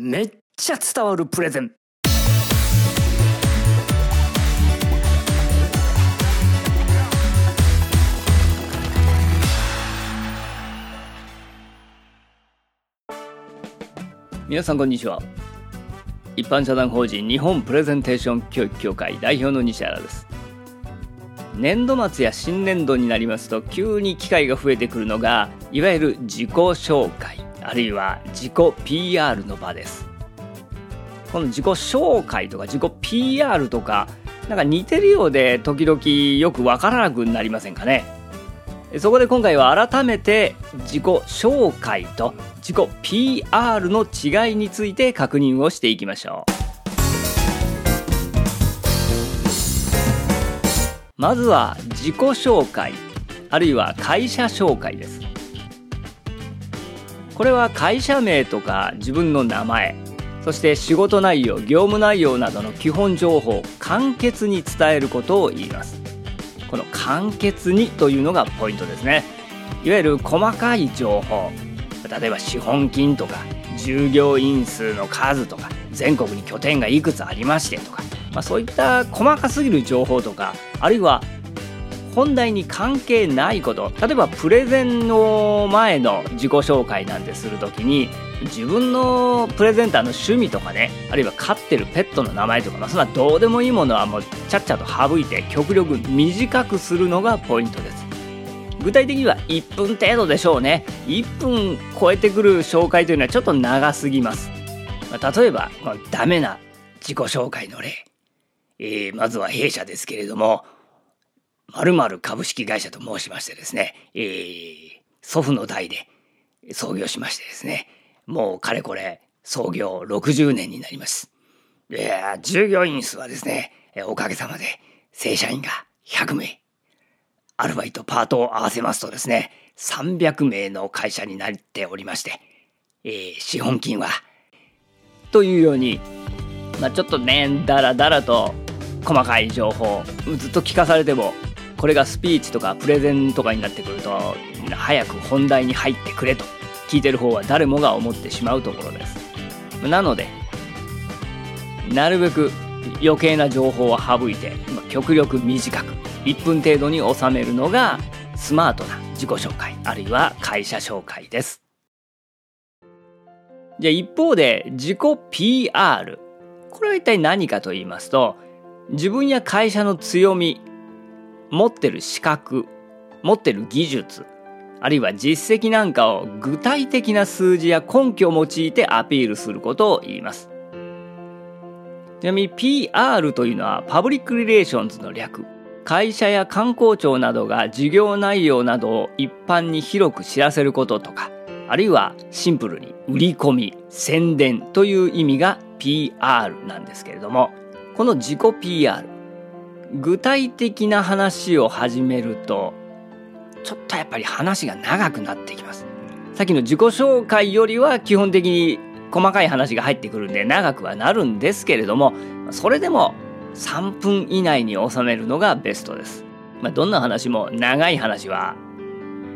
めっちゃ伝わるプレゼン。皆さんこんにちは。一般社団法人日本プレゼンテーション教育協会代表の西原です。年度末や新年度になりますと急に機会が増えてくるのがいわゆる自己紹介。あるいは自己 PR の場です。この自己紹介とか自己 PR とかなんか似てるようで時々よくわからなくなりませんかね？そこで今回は改めて自己紹介と自己 PR の違いについて確認をしていきましょう。まずは自己紹介あるいは会社紹介です。これは会社名とか自分の名前そして仕事内容業務内容などの基本情報を簡潔に伝えることを言います。この簡潔にというのがポイントですね。いわゆる細かい情報例えば資本金とか従業員数の数とか全国に拠点がいくつありましてとかまあ、そういった細かすぎる情報とかあるいは本題に関係ないこと。例えばプレゼンの前の自己紹介なんてする時に自分のプレゼンターの趣味とかねあるいは飼ってるペットの名前とか、ま、そんなどうでもいいものはもうちゃっちゃと省いて極力短くするのがポイントです。具体的には1分程度でしょうね。1分超えてくる紹介というのはちょっと長すぎます、ま、例えばこのダメな自己紹介の例。えー、まずは弊社ですけれども、〇〇株式会社と申しましてですね、えー、祖父の代で創業しましてですね、もうかれこれ創業60年になります。え従業員数はですね、おかげさまで正社員が100名。アルバイト、パートを合わせますとですね、300名の会社になっておりまして、えー、資本金は、というように、まあ、ちょっとね、だらだらと細かい情報ずっと聞かされてもこれがスピーチとかプレゼンとかになってくると早く本題に入ってくれと聞いてる方は誰もが思ってしまうところです。なのでなるべく余計な情報を省いて極力短く1分程度に収めるのがスマートな自己紹介あるいは会社紹介です。じゃあ一方で自己 PR これは一体何かと言いますと自分や会社の強み持ってる資格持ってる技術あるいは実績なんかを具体的な数字や根拠を用いてアピールすることを言います。ちなみに PR というのはパブリックリレーションズの略。会社や観光庁などが事業内容などを一般に広く知らせることとかあるいはシンプルに売り込み宣伝という意味が PR なんですけれどもこの自己 PR 具体的な話を始めるとちょっとやっぱり話が長くなってきます。さっきの自己紹介よりは基本的に細かい話が入ってくるんで長くはなるんですけれどもそれでも3分以内に収めるのがベストです、まあ、どんな話も長い話は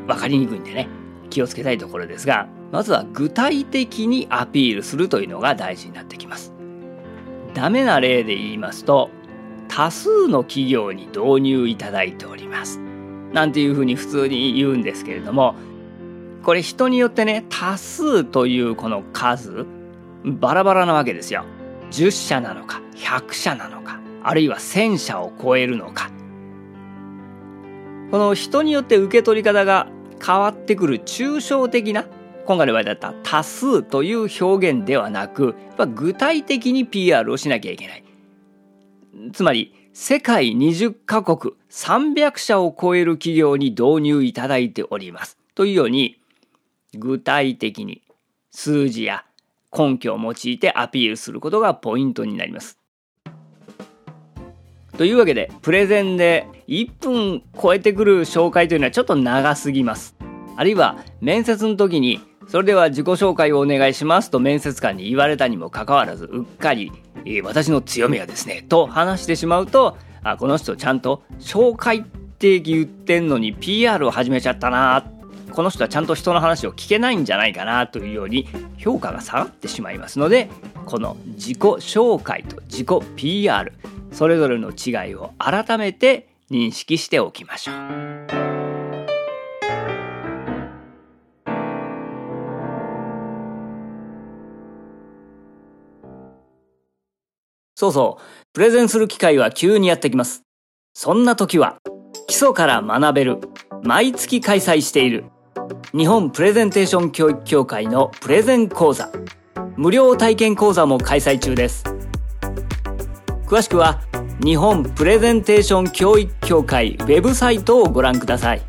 分かりにくいんでね気をつけたいところですがまずは具体的にアピールするというのが大事になってきます。ダメな例で言いますと多数の企業に導入いただいております。なんていうふうに普通に言うんですけれどもこれ人によってね多数というこの数バラバラなわけですよ。10社なのか100社なのかあるいは1000社を超えるのか。この人によって受け取り方が変わってくる抽象的な今回の場合だった多数という表現ではなく、具体的に PR をしなきゃいけない。つまり、世界20カ国300社を超える企業に導入いただいております。というように、具体的に数字や根拠を用いてアピールすることがポイントになります。というわけで、プレゼンで1分超えてくる紹介というのはちょっと長すぎます。あるいは面接の時にそれでは自己紹介をお願いしますと面接官に言われたにもかかわらずうっかり、えー、私の強みはですねと話してしまうとあこの人ちゃんと紹介って言ってんのに PR を始めちゃったなこの人はちゃんと人の話を聞けないんじゃないかなというように評価が下がってしまいますのでこの自己紹介と自己 PR それぞれの違いを改めて認識しておきましょう。そうそう、プレゼンする機会は急にやってきます。そんな時は、基礎から学べる、毎月開催している、日本プレゼンテーション教育協会のプレゼン講座、無料体験講座も開催中です。詳しくは、日本プレゼンテーション教育協会ウェブサイトをご覧ください。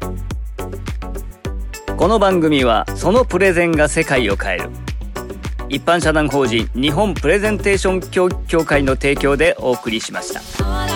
この番組は、そのプレゼンが世界を変える。一般社団法人日本プレゼンテーション協会の提供でお送りしました。